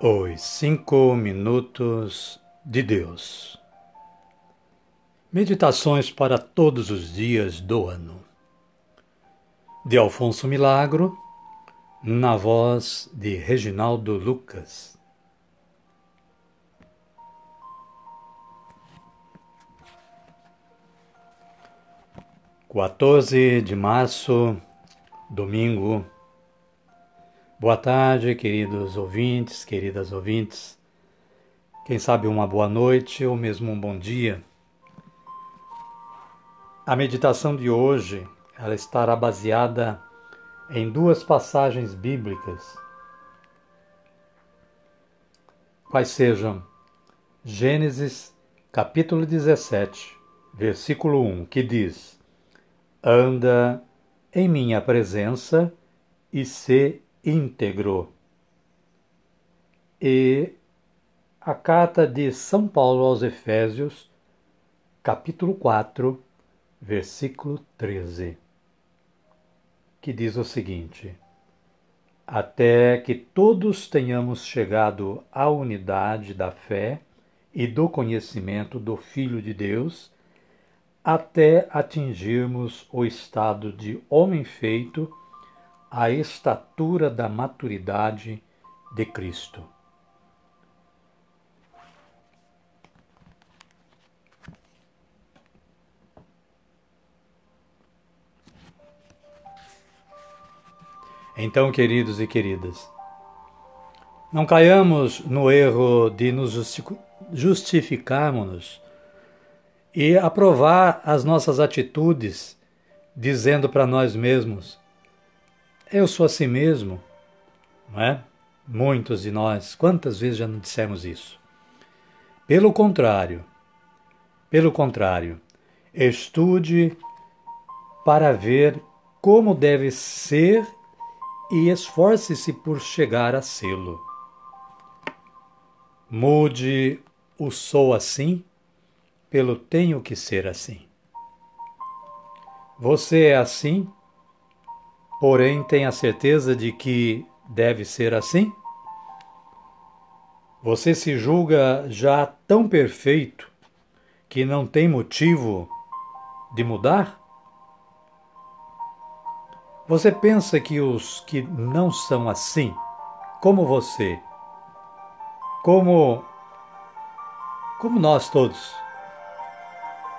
Os Cinco Minutos de Deus. Meditações para todos os dias do ano. De Alfonso Milagro, na voz de Reginaldo Lucas. Quatorze de março, domingo Boa tarde, queridos ouvintes, queridas ouvintes. Quem sabe uma boa noite ou mesmo um bom dia. A meditação de hoje, ela estará baseada em duas passagens bíblicas. Quais sejam Gênesis, capítulo 17, versículo 1, que diz: Anda em minha presença e se íntegro. E a carta de São Paulo aos Efésios, capítulo 4, versículo 13, que diz o seguinte: Até que todos tenhamos chegado à unidade da fé e do conhecimento do Filho de Deus, até atingirmos o estado de homem feito a estatura da maturidade de Cristo. Então, queridos e queridas, não caiamos no erro de nos justificarmos e aprovar as nossas atitudes, dizendo para nós mesmos: eu sou assim mesmo, não é? Muitos de nós, quantas vezes já não dissemos isso? Pelo contrário, pelo contrário, estude para ver como deve ser e esforce-se por chegar a sê-lo. Mude o sou assim pelo tenho que ser assim. Você é assim porém tem a certeza de que deve ser assim? Você se julga já tão perfeito que não tem motivo de mudar? Você pensa que os que não são assim, como você, como como nós todos,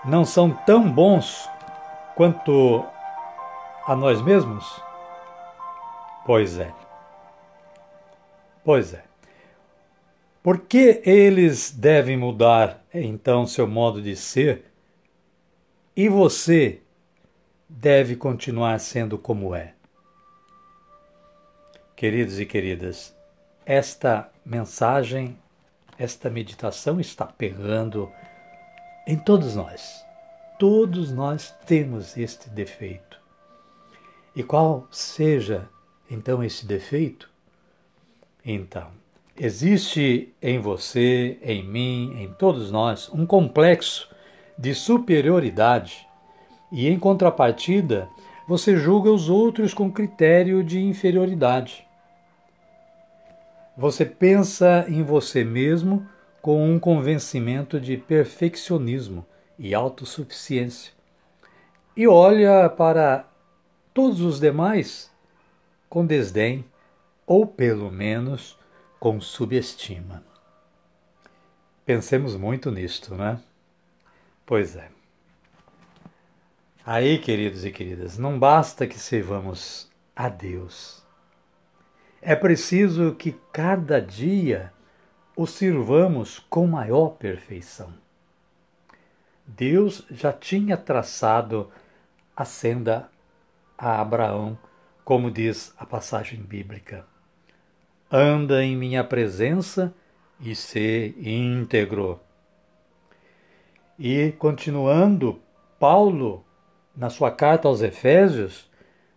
não são tão bons quanto a nós mesmos? Pois é. Pois é. Por que eles devem mudar então seu modo de ser e você deve continuar sendo como é? Queridos e queridas, esta mensagem, esta meditação está pegando em todos nós. Todos nós temos este defeito. E qual seja então esse defeito? Então, existe em você, em mim, em todos nós, um complexo de superioridade e, em contrapartida, você julga os outros com critério de inferioridade. Você pensa em você mesmo com um convencimento de perfeccionismo e autossuficiência e olha para todos os demais com desdém ou, pelo menos, com subestima. Pensemos muito nisto, né? Pois é. Aí, queridos e queridas, não basta que servamos a Deus. É preciso que cada dia o sirvamos com maior perfeição. Deus já tinha traçado a senda a Abraão como diz a passagem bíblica. Anda em minha presença e se íntegro. E continuando, Paulo, na sua carta aos Efésios,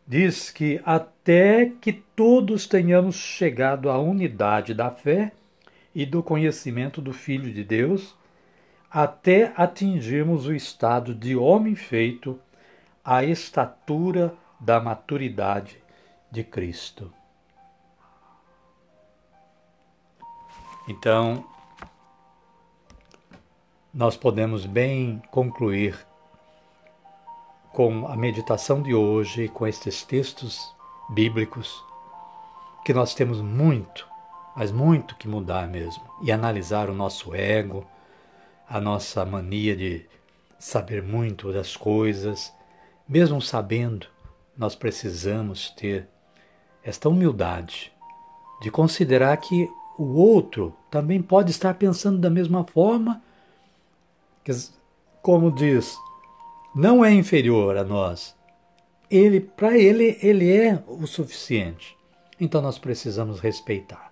diz que até que todos tenhamos chegado à unidade da fé e do conhecimento do Filho de Deus, até atingirmos o estado de homem feito, a estatura da maturidade de Cristo. Então, nós podemos bem concluir com a meditação de hoje, com estes textos bíblicos, que nós temos muito, mas muito que mudar mesmo, e analisar o nosso ego, a nossa mania de saber muito das coisas, mesmo sabendo, nós precisamos ter esta humildade de considerar que o outro também pode estar pensando da mesma forma, como diz não é inferior a nós. Ele, para ele, ele é o suficiente. Então nós precisamos respeitar.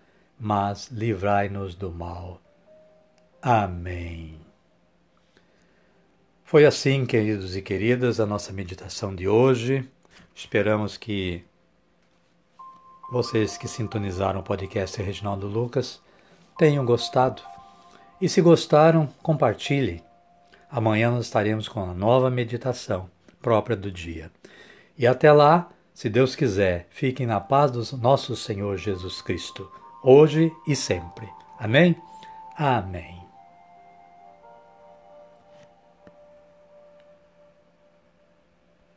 mas livrai-nos do mal. Amém. Foi assim, queridos e queridas, a nossa meditação de hoje. Esperamos que vocês que sintonizaram o podcast Reginaldo Lucas tenham gostado. E se gostaram, compartilhe. Amanhã nós estaremos com a nova meditação própria do dia. E até lá, se Deus quiser, fiquem na paz do nosso Senhor Jesus Cristo, hoje e sempre. Amém? Amém.